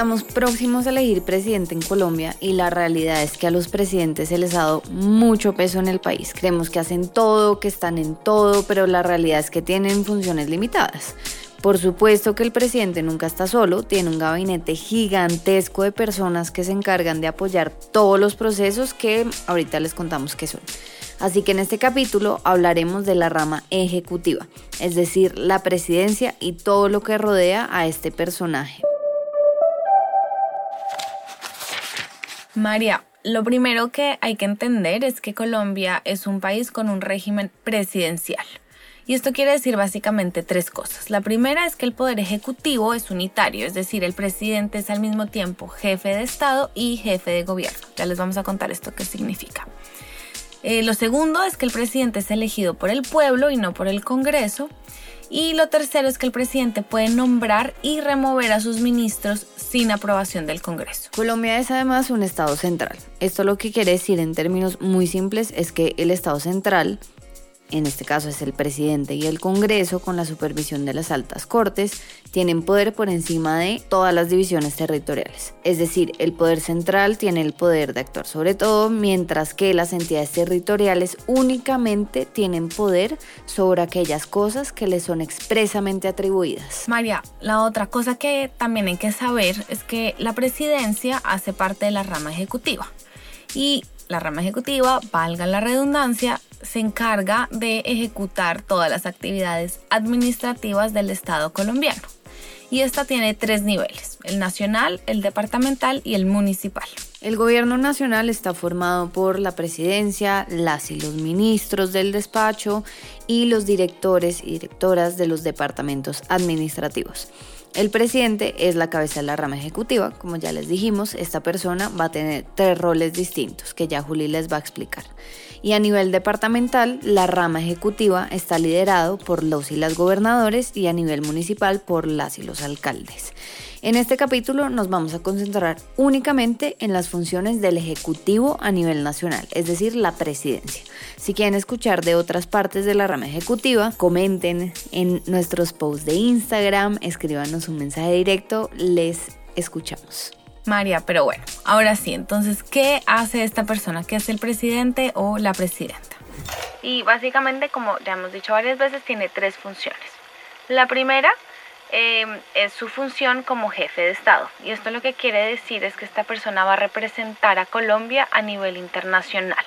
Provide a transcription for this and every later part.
Estamos próximos a elegir presidente en Colombia y la realidad es que a los presidentes se les ha dado mucho peso en el país. Creemos que hacen todo, que están en todo, pero la realidad es que tienen funciones limitadas. Por supuesto que el presidente nunca está solo, tiene un gabinete gigantesco de personas que se encargan de apoyar todos los procesos que ahorita les contamos qué son. Así que en este capítulo hablaremos de la rama ejecutiva, es decir, la presidencia y todo lo que rodea a este personaje. María, lo primero que hay que entender es que Colombia es un país con un régimen presidencial. Y esto quiere decir básicamente tres cosas. La primera es que el poder ejecutivo es unitario, es decir, el presidente es al mismo tiempo jefe de Estado y jefe de gobierno. Ya les vamos a contar esto qué significa. Eh, lo segundo es que el presidente es elegido por el pueblo y no por el Congreso. Y lo tercero es que el presidente puede nombrar y remover a sus ministros sin aprobación del Congreso. Colombia es además un Estado central. Esto lo que quiere decir en términos muy simples es que el Estado central en este caso es el presidente y el Congreso, con la supervisión de las altas cortes, tienen poder por encima de todas las divisiones territoriales. Es decir, el poder central tiene el poder de actuar sobre todo, mientras que las entidades territoriales únicamente tienen poder sobre aquellas cosas que les son expresamente atribuidas. María, la otra cosa que también hay que saber es que la presidencia hace parte de la rama ejecutiva. Y la rama ejecutiva, valga la redundancia, se encarga de ejecutar todas las actividades administrativas del Estado colombiano. Y esta tiene tres niveles, el nacional, el departamental y el municipal. El gobierno nacional está formado por la presidencia, las y los ministros del despacho y los directores y directoras de los departamentos administrativos. El presidente es la cabeza de la rama ejecutiva, como ya les dijimos, esta persona va a tener tres roles distintos que ya Juli les va a explicar. Y a nivel departamental, la rama ejecutiva está liderado por los y las gobernadores y a nivel municipal por las y los alcaldes. En este capítulo nos vamos a concentrar únicamente en las funciones del Ejecutivo a nivel nacional, es decir, la presidencia. Si quieren escuchar de otras partes de la rama ejecutiva, comenten en nuestros posts de Instagram, escríbanos un mensaje directo, les escuchamos. María, pero bueno, ahora sí, entonces, ¿qué hace esta persona? ¿Qué hace el presidente o la presidenta? Y básicamente, como ya hemos dicho varias veces, tiene tres funciones. La primera Em, es su función como jefe de Estado. Y esto lo que quiere decir es que esta persona va a representar a Colombia a nivel internacional.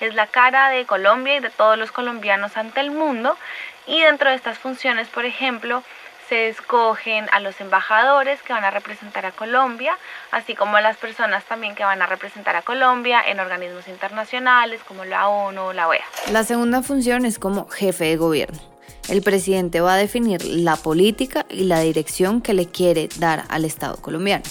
Es la cara de Colombia y de todos los colombianos ante el mundo. Y dentro de estas funciones, por ejemplo, se escogen a los embajadores que van a representar a Colombia, así como a las personas también que van a representar a Colombia en organismos internacionales como la ONU o la OEA. La segunda función es como jefe de gobierno. El presidente va a definir la política y la dirección que le quiere dar al Estado colombiano.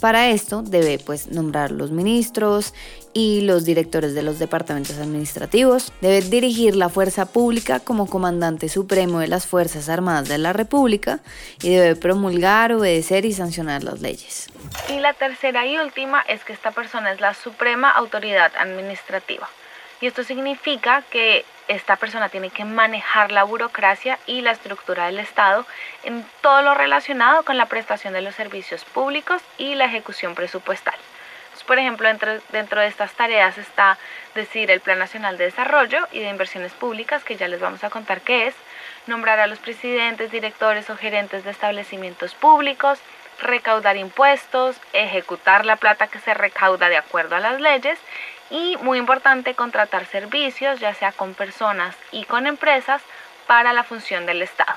Para esto debe pues nombrar los ministros y los directores de los departamentos administrativos, debe dirigir la fuerza pública como comandante supremo de las Fuerzas Armadas de la República y debe promulgar, obedecer y sancionar las leyes. Y la tercera y última es que esta persona es la suprema autoridad administrativa. Y esto significa que esta persona tiene que manejar la burocracia y la estructura del Estado en todo lo relacionado con la prestación de los servicios públicos y la ejecución presupuestal. por ejemplo, dentro, dentro de estas tareas está decir el Plan Nacional de Desarrollo y de Inversiones Públicas, que ya les vamos a contar qué es, nombrar a los presidentes, directores o gerentes de establecimientos públicos, recaudar impuestos, ejecutar la plata que se recauda de acuerdo a las leyes y muy importante contratar servicios, ya sea con personas y con empresas, para la función del Estado.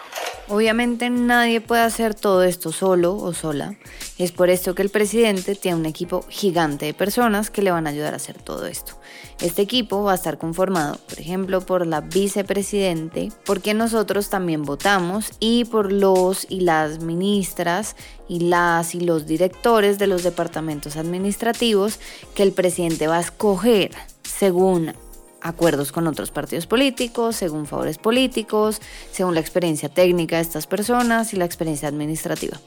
Obviamente nadie puede hacer todo esto solo o sola. Es por esto que el presidente tiene un equipo gigante de personas que le van a ayudar a hacer todo esto. Este equipo va a estar conformado, por ejemplo, por la vicepresidente, porque nosotros también votamos, y por los y las ministras y las y los directores de los departamentos administrativos que el presidente va a escoger según acuerdos con otros partidos políticos, según favores políticos, según la experiencia técnica de estas personas y la experiencia administrativa.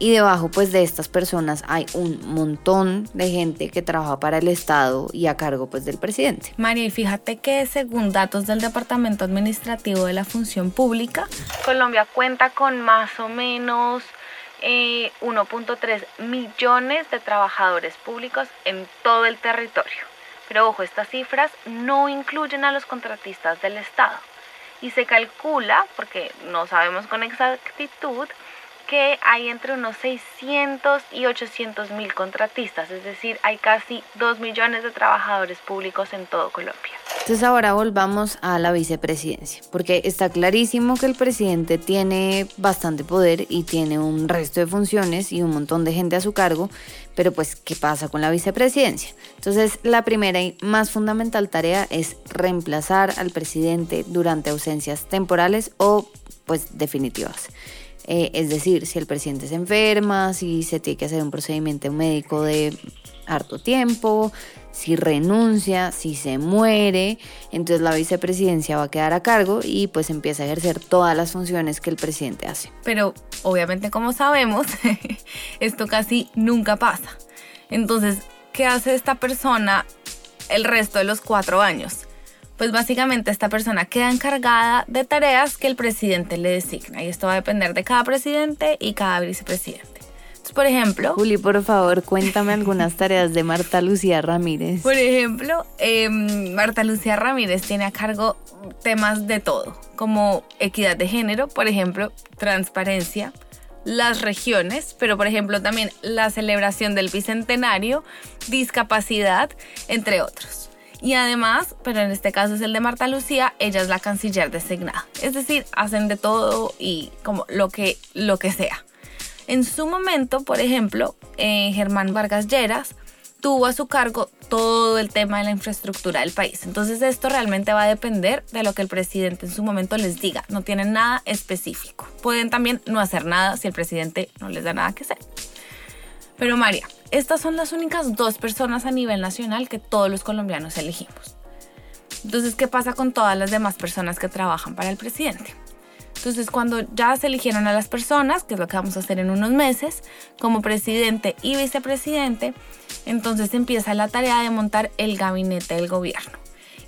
Y debajo pues de estas personas hay un montón de gente que trabaja para el Estado y a cargo pues del presidente. María, y fíjate que según datos del Departamento Administrativo de la Función Pública, Colombia cuenta con más o menos 1.3 eh, millones de trabajadores públicos en todo el territorio. Pero ojo, estas cifras no incluyen a los contratistas del Estado. Y se calcula, porque no sabemos con exactitud, que hay entre unos 600 y 800 mil contratistas, es decir, hay casi 2 millones de trabajadores públicos en todo Colombia. Entonces ahora volvamos a la vicepresidencia, porque está clarísimo que el presidente tiene bastante poder y tiene un resto de funciones y un montón de gente a su cargo, pero pues, ¿qué pasa con la vicepresidencia? Entonces, la primera y más fundamental tarea es reemplazar al presidente durante ausencias temporales o pues definitivas. Eh, es decir, si el presidente se enferma, si se tiene que hacer un procedimiento médico de harto tiempo, si renuncia, si se muere, entonces la vicepresidencia va a quedar a cargo y pues empieza a ejercer todas las funciones que el presidente hace. Pero obviamente como sabemos, esto casi nunca pasa. Entonces, ¿qué hace esta persona el resto de los cuatro años? Pues básicamente esta persona queda encargada de tareas que el presidente le designa y esto va a depender de cada presidente y cada vicepresidente. Entonces, por ejemplo... Juli, por favor, cuéntame algunas tareas de Marta Lucía Ramírez. Por ejemplo, em, Marta Lucía Ramírez tiene a cargo temas de todo, como equidad de género, por ejemplo, transparencia, las regiones, pero por ejemplo también la celebración del bicentenario, discapacidad, entre otros. Y además, pero en este caso es el de Marta Lucía, ella es la canciller designada. Es decir, hacen de todo y como lo que, lo que sea. En su momento, por ejemplo, eh, Germán Vargas Lleras tuvo a su cargo todo el tema de la infraestructura del país. Entonces esto realmente va a depender de lo que el presidente en su momento les diga. No tienen nada específico. Pueden también no hacer nada si el presidente no les da nada que hacer. Pero María, estas son las únicas dos personas a nivel nacional que todos los colombianos elegimos. Entonces, ¿qué pasa con todas las demás personas que trabajan para el presidente? Entonces, cuando ya se eligieron a las personas, que es lo que vamos a hacer en unos meses, como presidente y vicepresidente, entonces empieza la tarea de montar el gabinete del gobierno.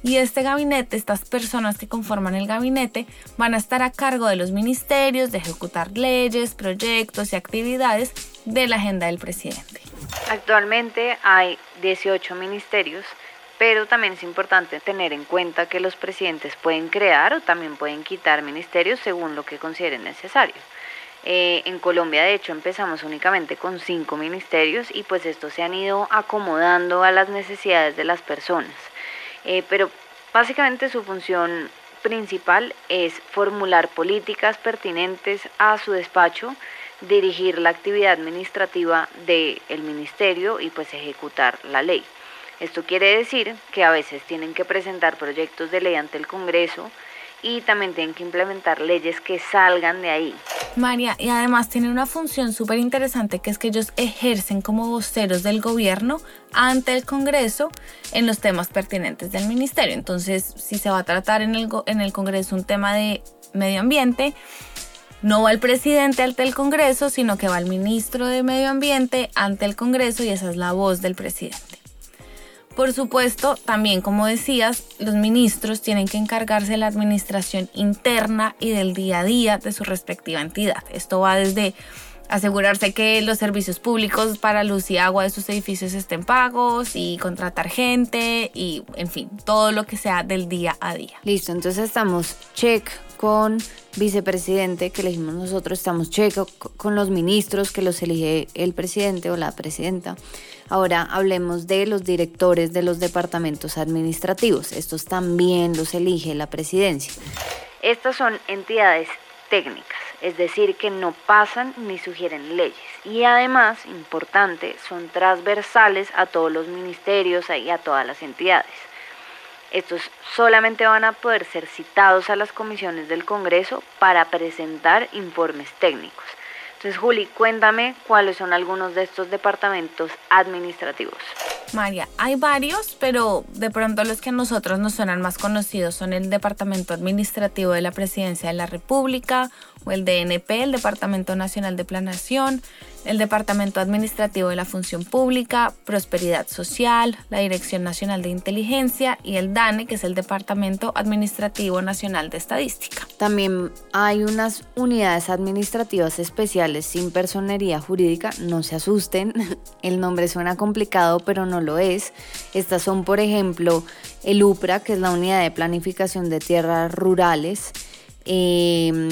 Y este gabinete, estas personas que conforman el gabinete, van a estar a cargo de los ministerios, de ejecutar leyes, proyectos y actividades de la agenda del presidente. Actualmente hay 18 ministerios, pero también es importante tener en cuenta que los presidentes pueden crear o también pueden quitar ministerios según lo que consideren necesario. Eh, en Colombia, de hecho, empezamos únicamente con cinco ministerios y pues estos se han ido acomodando a las necesidades de las personas. Eh, pero básicamente su función principal es formular políticas pertinentes a su despacho, dirigir la actividad administrativa del ministerio y pues ejecutar la ley. Esto quiere decir que a veces tienen que presentar proyectos de ley ante el Congreso y también tienen que implementar leyes que salgan de ahí. María, y además tienen una función súper interesante que es que ellos ejercen como voceros del gobierno ante el Congreso en los temas pertinentes del ministerio. Entonces, si se va a tratar en el, en el Congreso un tema de medio ambiente, no va el presidente ante el Congreso, sino que va el ministro de Medio Ambiente ante el Congreso y esa es la voz del presidente. Por supuesto, también como decías, los ministros tienen que encargarse de la administración interna y del día a día de su respectiva entidad. Esto va desde asegurarse que los servicios públicos para luz y agua de sus edificios estén pagos y contratar gente y, en fin, todo lo que sea del día a día. Listo, entonces estamos check con vicepresidente que elegimos nosotros, estamos checo con los ministros que los elige el presidente o la presidenta. Ahora hablemos de los directores de los departamentos administrativos. Estos también los elige la presidencia. Estas son entidades técnicas, es decir, que no pasan ni sugieren leyes. Y además, importante, son transversales a todos los ministerios y a todas las entidades. Estos solamente van a poder ser citados a las comisiones del Congreso para presentar informes técnicos. Entonces, Juli, cuéntame cuáles son algunos de estos departamentos administrativos. María, hay varios, pero de pronto los que a nosotros nos suenan más conocidos son el Departamento Administrativo de la Presidencia de la República o el DNP, el Departamento Nacional de Planación, el Departamento Administrativo de la Función Pública, Prosperidad Social, la Dirección Nacional de Inteligencia y el DANE, que es el Departamento Administrativo Nacional de Estadística. También hay unas unidades administrativas especiales sin personería jurídica, no se asusten, el nombre suena complicado, pero no lo es. Estas son, por ejemplo, el UPRA, que es la Unidad de Planificación de Tierras Rurales, eh,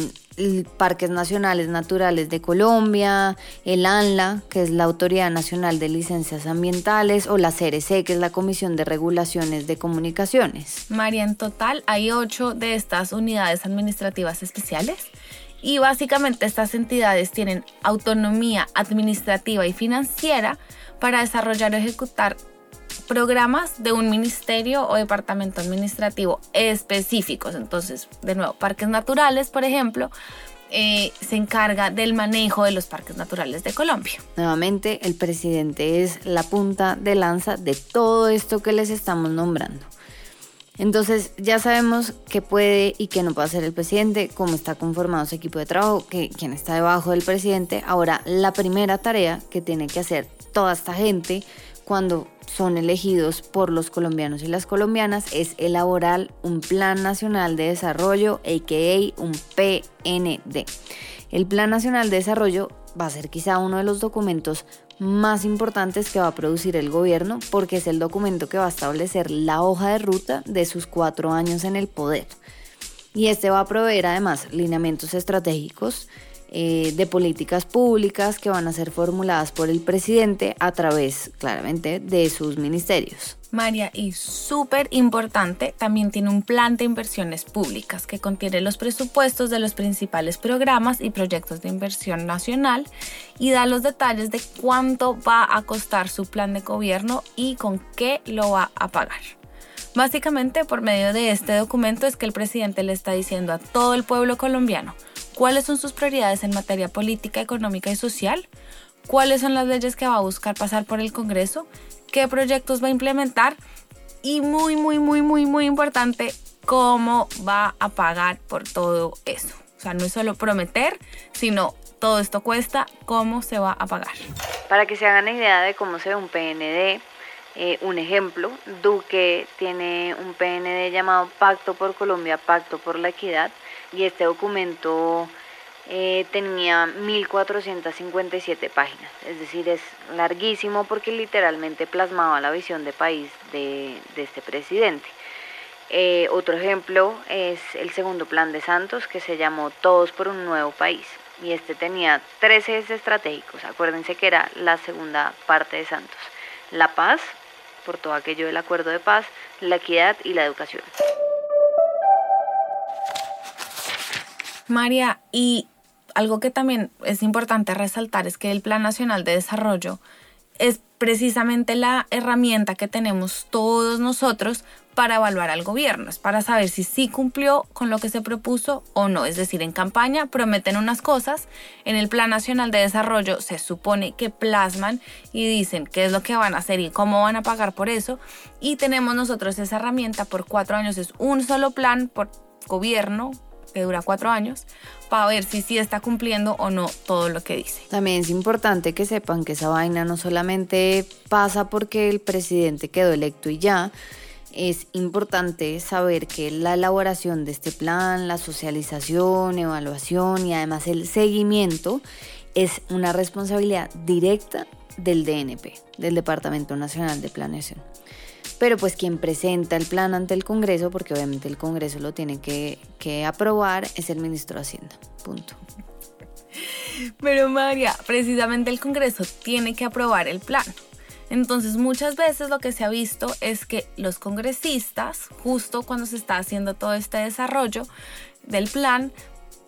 Parques Nacionales Naturales de Colombia, el ANLA, que es la Autoridad Nacional de Licencias Ambientales, o la CRC, que es la Comisión de Regulaciones de Comunicaciones. María, en total hay ocho de estas unidades administrativas especiales. Y básicamente estas entidades tienen autonomía administrativa y financiera para desarrollar o ejecutar programas de un ministerio o departamento administrativo específicos. Entonces, de nuevo, parques naturales, por ejemplo, eh, se encarga del manejo de los parques naturales de Colombia. Nuevamente, el presidente es la punta de lanza de todo esto que les estamos nombrando. Entonces ya sabemos qué puede y qué no puede hacer el presidente, cómo está conformado su equipo de trabajo, que, quién está debajo del presidente. Ahora, la primera tarea que tiene que hacer toda esta gente cuando son elegidos por los colombianos y las colombianas es elaborar un Plan Nacional de Desarrollo, a.k.a. un PND. El Plan Nacional de Desarrollo va a ser quizá uno de los documentos más importantes que va a producir el gobierno porque es el documento que va a establecer la hoja de ruta de sus cuatro años en el poder. Y este va a proveer además lineamientos estratégicos, eh, de políticas públicas que van a ser formuladas por el presidente a través, claramente, de sus ministerios. María, y súper importante, también tiene un plan de inversiones públicas que contiene los presupuestos de los principales programas y proyectos de inversión nacional y da los detalles de cuánto va a costar su plan de gobierno y con qué lo va a pagar. Básicamente, por medio de este documento es que el presidente le está diciendo a todo el pueblo colombiano, cuáles son sus prioridades en materia política, económica y social, cuáles son las leyes que va a buscar pasar por el Congreso, qué proyectos va a implementar y muy, muy, muy, muy, muy importante, cómo va a pagar por todo eso. O sea, no es solo prometer, sino todo esto cuesta, cómo se va a pagar. Para que se hagan idea de cómo se ve un PND, eh, un ejemplo, Duque tiene un PND llamado Pacto por Colombia, Pacto por la Equidad, y este documento eh, tenía 1457 páginas, es decir, es larguísimo porque literalmente plasmaba la visión de país de, este presidente. Eh, otro ejemplo es el segundo plan de Santos que se llamó Todos por un nuevo país y este tenía tres ejes estratégicos, acuérdense que era la segunda parte de Santos, la paz, por todo aquello del acuerdo de paz, la equidad y la educación. María, y algo que también es importante resaltar es que el Plan Nacional de Desarrollo es precisamente la herramienta que tenemos todos nosotros para evaluar al gobierno, es para saber si sí cumplió con lo que se propuso o no. Es decir, en campaña prometen unas cosas, en el Plan Nacional de Desarrollo se supone que plasman y dicen qué es lo que van a hacer y cómo van a pagar por eso. Y tenemos nosotros esa herramienta por cuatro años, es un solo plan por gobierno dura cuatro años, para ver si sí está cumpliendo o no todo lo que dice. También es importante que sepan que esa vaina no solamente pasa porque el presidente quedó electo y ya, es importante saber que la elaboración de este plan, la socialización, evaluación y además el seguimiento es una responsabilidad directa del DNP, del Departamento Nacional de Planeación pero pues quien presenta el plan ante el Congreso, porque obviamente el Congreso lo tiene que, aprobar, es el ministro de Hacienda. Punto. Pero María, precisamente el Congreso tiene que aprobar el plan. Entonces muchas veces lo que se ha visto es que los congresistas, justo cuando se está haciendo todo este desarrollo del plan,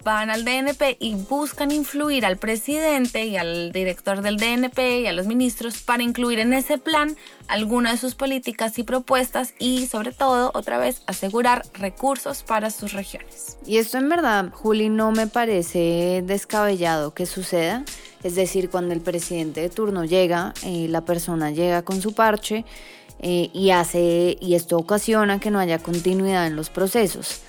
van al DNP y buscan influir al presidente y al director del DNP y a los ministros para incluir en ese plan alguna de sus políticas y propuestas y sobre todo, otra vez, asegurar recursos para sus regiones. Y esto en verdad, Juli, no me parece descabellado que suceda. Es decir, cuando el presidente de turno llega, eh, la persona llega con su parche eh, y hace, y esto ocasiona que no haya continuidad en los procesos.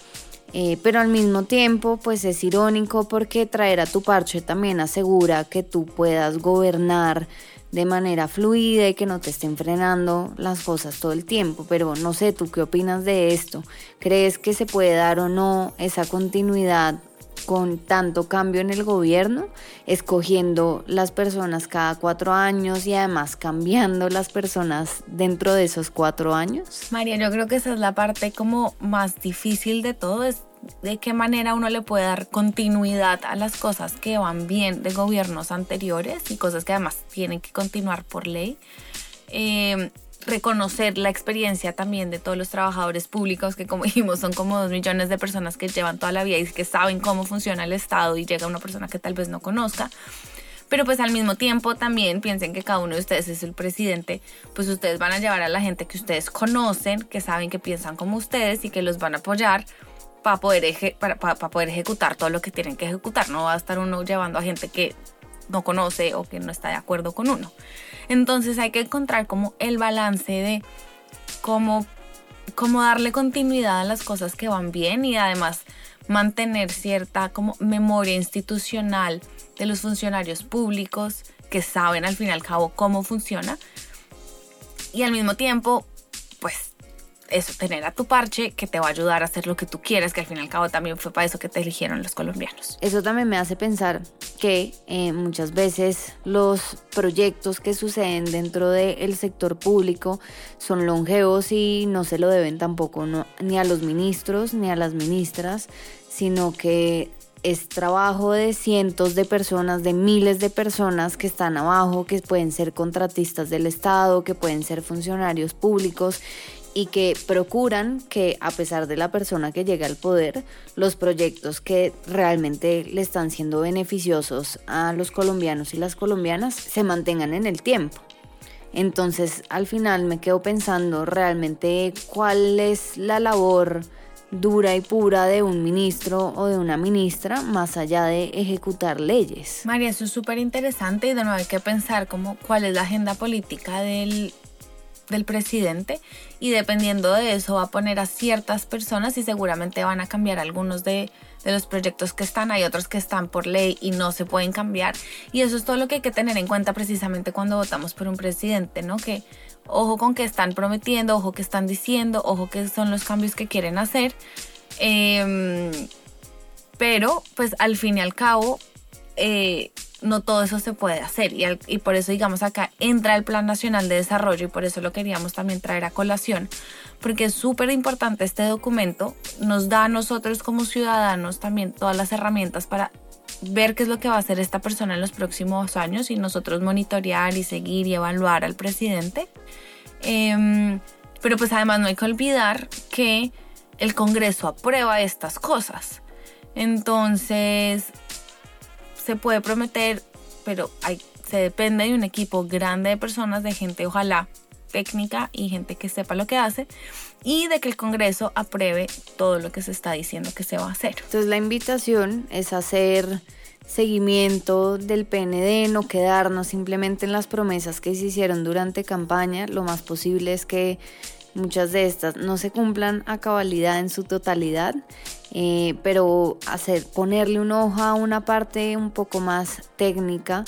Eh, pero al mismo tiempo, pues es irónico porque traer a tu parche también asegura que tú puedas gobernar de manera fluida y que no te estén frenando las cosas todo el tiempo. Pero no sé, ¿tú qué opinas de esto? ¿Crees que se puede dar o no esa continuidad con tanto cambio en el gobierno, escogiendo las personas cada cuatro años y además cambiando las personas dentro de esos cuatro años? María, yo creo que esa es la parte como más difícil de todo, es de qué manera uno le puede dar continuidad a las cosas que van bien de gobiernos anteriores y cosas que además tienen que continuar por ley. Eh, reconocer la experiencia también de todos los trabajadores públicos, que como dijimos son como dos millones de personas que llevan toda la vida y que saben cómo funciona el Estado y llega una persona que tal vez no conozca. Pero pues al mismo tiempo también piensen que cada uno de ustedes es el presidente, pues ustedes van a llevar a la gente que ustedes conocen, que saben que piensan como ustedes y que los van a apoyar para poder, para, poder ejecutar todo lo que tienen que ejecutar. No va a estar uno llevando a gente que no conoce o que no está de acuerdo con uno. Entonces hay que encontrar como el balance de cómo, cómo darle continuidad a las cosas que van bien y además mantener cierta como memoria institucional de los funcionarios públicos que saben al fin y al cabo cómo funciona y al mismo tiempo pues eso, tener a tu parche que te va a ayudar a hacer lo que tú quieras, que al fin y al cabo también fue para eso que te eligieron los colombianos. Eso también me hace pensar que eh, muchas veces los proyectos que suceden dentro del sector público son longevos y no se lo deben tampoco ni a los ministros ni a las ministras, sino que es trabajo de cientos de personas, de miles de personas que están abajo, que pueden ser contratistas del Estado, que pueden ser funcionarios públicos y que procuran que a pesar de la persona que llega al poder, los proyectos que realmente le están siendo beneficiosos a los colombianos y las colombianas se mantengan en el tiempo. Entonces al final me quedo pensando realmente cuál es la labor dura y pura de un ministro o de una ministra más allá de ejecutar leyes. María, eso es súper interesante y de nuevo hay que pensar como cuál es la agenda política del del presidente y dependiendo de eso va a poner a ciertas personas y seguramente van a cambiar algunos de, los proyectos que están, hay otros que están por ley y no se pueden cambiar. Y eso es todo lo que hay que tener en cuenta precisamente cuando votamos por un presidente, ¿no? Que ojo con que están prometiendo, ojo que están diciendo, ojo que son los cambios que quieren hacer, em, pero pues al fin y al cabo eh, no todo eso se puede hacer y, por eso digamos acá entra el Plan Nacional de Desarrollo y por eso lo queríamos también traer a colación porque es súper importante este documento, nos da a nosotros como ciudadanos también todas las herramientas para ver qué es lo que va a hacer esta persona en los próximos años y nosotros monitorear y seguir y evaluar al presidente. Em, pero pues además no hay que olvidar que el Congreso aprueba estas cosas. Entonces, se puede prometer, pero hay, se depende de un equipo grande de personas, de gente ojalá técnica y gente que sepa lo que hace y de que el Congreso apruebe todo lo que se está diciendo que se va a hacer. Entonces la invitación es hacer seguimiento del PND, no quedarnos simplemente en las promesas que se hicieron durante campaña. Lo más posible es que muchas de estas no se cumplan a cabalidad en su totalidad, eh, pero hacer, ponerle una hoja a una parte un poco más técnica.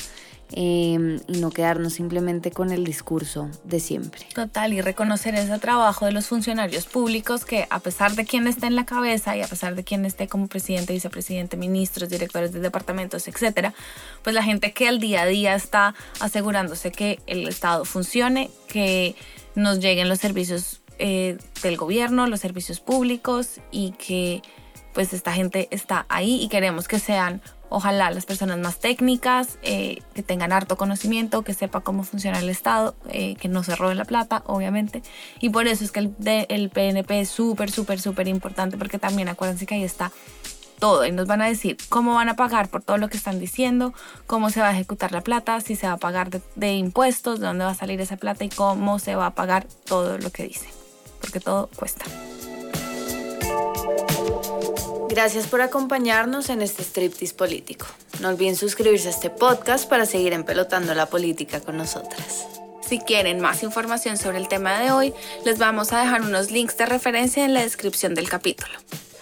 Eh, y no quedarnos simplemente con el discurso de siempre. Total, y reconocer ese trabajo de los funcionarios públicos que a pesar de quien esté en la cabeza y a pesar de quien esté como presidente, vicepresidente, ministros, directores de departamentos, etcétera, pues la gente que al día a día está asegurándose que el Estado funcione, que nos lleguen los servicios eh, del gobierno, los servicios públicos y que pues esta gente está ahí y queremos que sean ojalá las personas más técnicas, eh, que tengan harto conocimiento, que sepa cómo funciona el Estado, eh, que no se robe la plata, obviamente. Y por eso es que el, el PNP es súper, súper, súper importante, porque también acuérdense que ahí está todo y nos van a decir cómo van a pagar por todo lo que están diciendo, cómo se va a ejecutar la plata, si se va a pagar de, impuestos, de dónde va a salir esa plata y cómo se va a pagar todo lo que dicen, porque todo cuesta. Gracias por acompañarnos en este striptease político. No olviden suscribirse a este podcast para seguir empelotando la política con nosotras. Si quieren más información sobre el tema de hoy, les vamos a dejar unos links de referencia en la descripción del capítulo.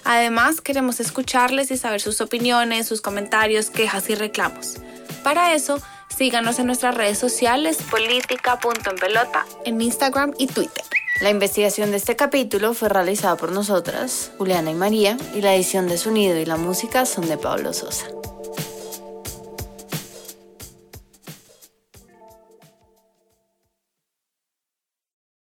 Además, queremos escucharles y saber sus opiniones, sus comentarios, quejas y reclamos. Para eso, síganos en nuestras redes sociales política.enpelota en Instagram y Twitter. La investigación de este capítulo fue realizada por nosotras, Juliana y María, y la edición de sonido y la música son de Pablo Sosa.